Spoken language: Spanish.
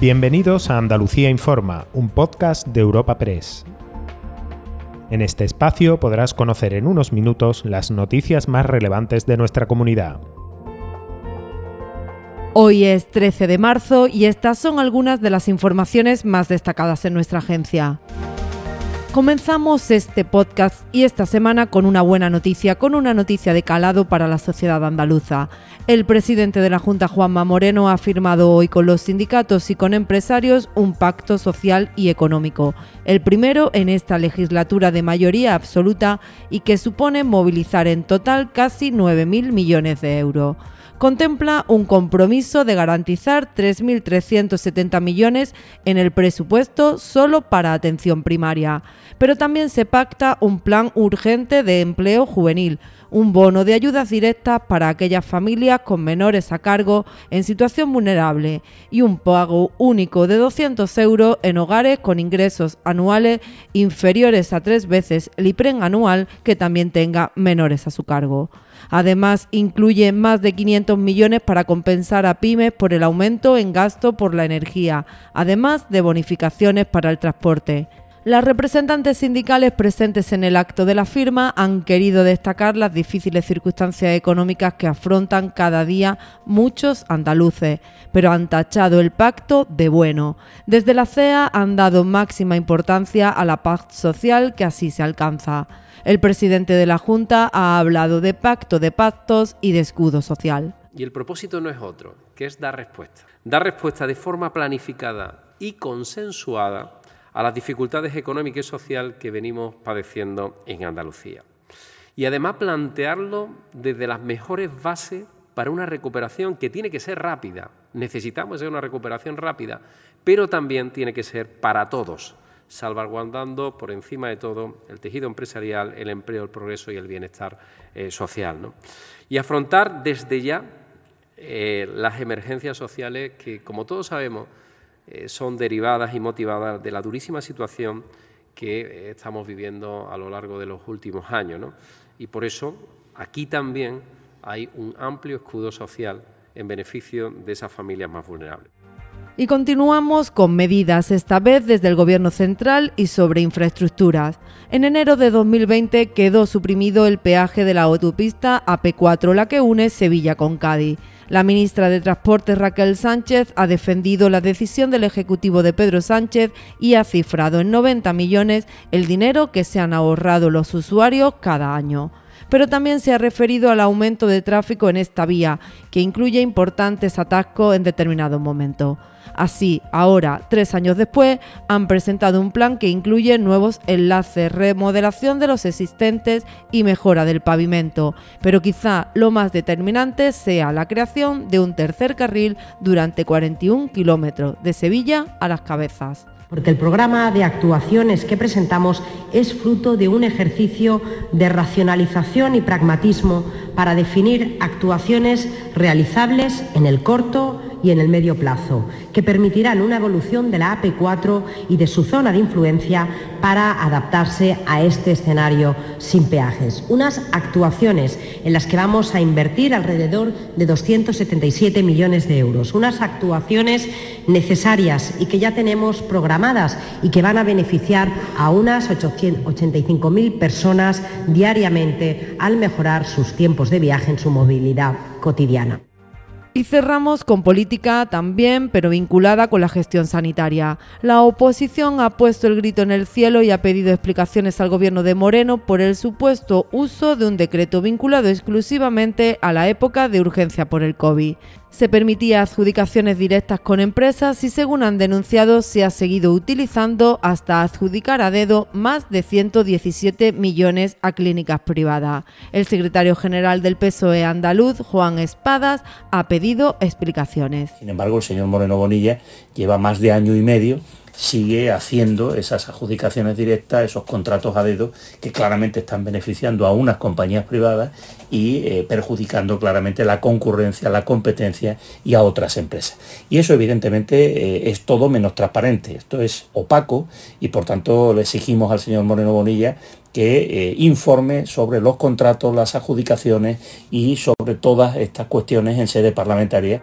Bienvenidos a Andalucía Informa, un podcast de Europa Press. En este espacio podrás conocer en unos minutos las noticias más relevantes de nuestra comunidad. Hoy es 13 de marzo y estas son algunas de las informaciones más destacadas en nuestra agencia. Comenzamos este podcast y esta semana con una buena noticia, con una noticia de calado para la sociedad andaluza. El presidente de la Junta, Juanma Moreno, ha firmado hoy con los sindicatos y con empresarios un pacto social y económico, el primero en esta legislatura de mayoría absoluta y que supone movilizar en total casi 9.000 millones de euros contempla un compromiso de garantizar 3.370 millones en el presupuesto solo para atención primaria. Pero también se pacta un plan urgente de empleo juvenil, un bono de ayudas directas para aquellas familias con menores a cargo en situación vulnerable y un pago único de 200 euros en hogares con ingresos anuales inferiores a tres veces el IPREN anual que también tenga menores a su cargo. Además, incluye más de 500 millones para compensar a pymes por el aumento en gasto por la energía, además de bonificaciones para el transporte. Las representantes sindicales presentes en el acto de la firma han querido destacar las difíciles circunstancias económicas que afrontan cada día muchos andaluces, pero han tachado el pacto de bueno. Desde la CEA han dado máxima importancia a la paz social que así se alcanza. El presidente de la Junta ha hablado de pacto de pactos y de escudo social. Y el propósito no es otro, que es dar respuesta. Dar respuesta de forma planificada y consensuada a las dificultades económicas y sociales que venimos padeciendo en Andalucía. Y además plantearlo desde las mejores bases para una recuperación que tiene que ser rápida. Necesitamos una recuperación rápida, pero también tiene que ser para todos, salvaguardando por encima de todo el tejido empresarial, el empleo, el progreso y el bienestar eh, social. Y afrontar desde ya eh, las emergencias sociales que, como todos sabemos, eh, son derivadas y motivadas de la durísima situación que eh, estamos viviendo a lo largo de los últimos años. Y por eso aquí también hay un amplio escudo social en beneficio de esas familias más vulnerables. Y continuamos con medidas, esta vez desde el Gobierno central y sobre infraestructuras. En enero de 2020 quedó suprimido el peaje de la autopista AP4, la que une Sevilla con Cádiz. La ministra de Transportes Raquel Sánchez ha defendido la decisión del Ejecutivo de Pedro Sánchez y ha cifrado en 90 millones el dinero que se han ahorrado los usuarios cada año pero también se ha referido al aumento de tráfico en esta vía, que incluye importantes atascos en determinados momentos. Así, ahora, tres años después, han presentado un plan que incluye nuevos enlaces, remodelación de los existentes y mejora del pavimento, pero quizá lo más determinante sea la creación de un tercer carril durante 41 kilómetros, de Sevilla a Las Cabezas porque el programa de actuaciones que presentamos es fruto de un ejercicio de racionalización y pragmatismo para definir actuaciones realizables en el corto y en el medio plazo, que permitirán una evolución de la AP4 y de su zona de influencia para adaptarse a este escenario sin peajes. Unas actuaciones en las que vamos a invertir alrededor de 277 millones de euros. Unas actuaciones necesarias y que ya tenemos programadas y que van a beneficiar a unas 85.000 personas diariamente al mejorar sus tiempos de viaje en su movilidad cotidiana. Y cerramos con política también, pero vinculada con la gestión sanitaria. La oposición ha puesto el grito en el cielo y ha pedido explicaciones al gobierno de Moreno por el supuesto uso de un decreto vinculado exclusivamente a la época de urgencia por el COVID. Se permitía adjudicaciones directas con empresas y según han denunciado se ha seguido utilizando hasta adjudicar a dedo más de 117 millones a clínicas privadas. El secretario general del PSOE andaluz, Juan Espadas, ha pedido explicaciones. Sin embargo, el señor Moreno Bonilla lleva más de año y medio sigue haciendo esas adjudicaciones directas, esos contratos a dedo que claramente están beneficiando a unas compañías privadas y eh, perjudicando claramente la concurrencia, la competencia y a otras empresas. Y eso evidentemente eh, es todo menos transparente, esto es opaco y por tanto le exigimos al señor Moreno Bonilla que eh, informe sobre los contratos, las adjudicaciones y sobre todas estas cuestiones en sede parlamentaria.